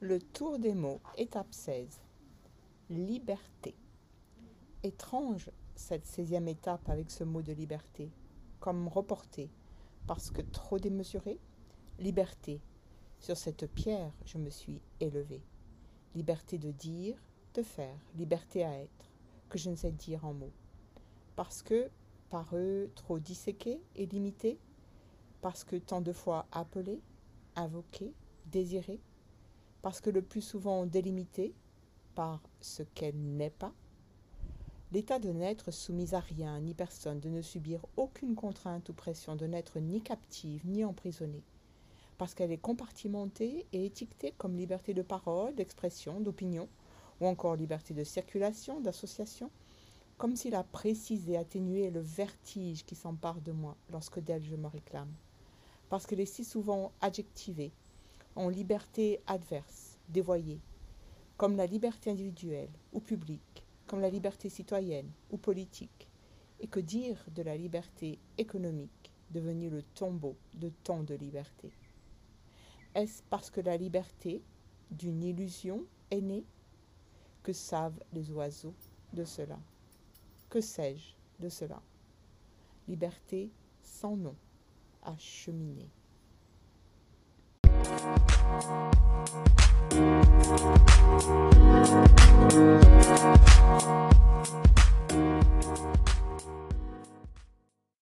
Le tour des mots, étape 16. Liberté. Étrange cette seizième étape avec ce mot de liberté, comme reporté, parce que trop démesuré. Liberté. Sur cette pierre, je me suis élevé. Liberté de dire, de faire, liberté à être, que je ne sais dire en mots. Parce que, par eux, trop disséqué et limité, parce que tant de fois appelé, invoqué, désiré, parce que le plus souvent délimité par ce qu'elle n'est pas, l'état de n'être soumise à rien ni personne, de ne subir aucune contrainte ou pression, de n'être ni captive ni emprisonnée, parce qu'elle est compartimentée et étiquetée comme liberté de parole, d'expression, d'opinion, ou encore liberté de circulation, d'association, comme s'il a précisé, atténué le vertige qui s'empare de moi lorsque d'elle je me réclame, parce qu'elle est si souvent adjectivée, en liberté adverse, dévoyée, comme la liberté individuelle ou publique, comme la liberté citoyenne ou politique, et que dire de la liberté économique, devenue le tombeau de tant de liberté Est-ce parce que la liberté d'une illusion est née? Que savent les oiseaux de cela? Que sais-je de cela? Liberté sans nom, à cheminer.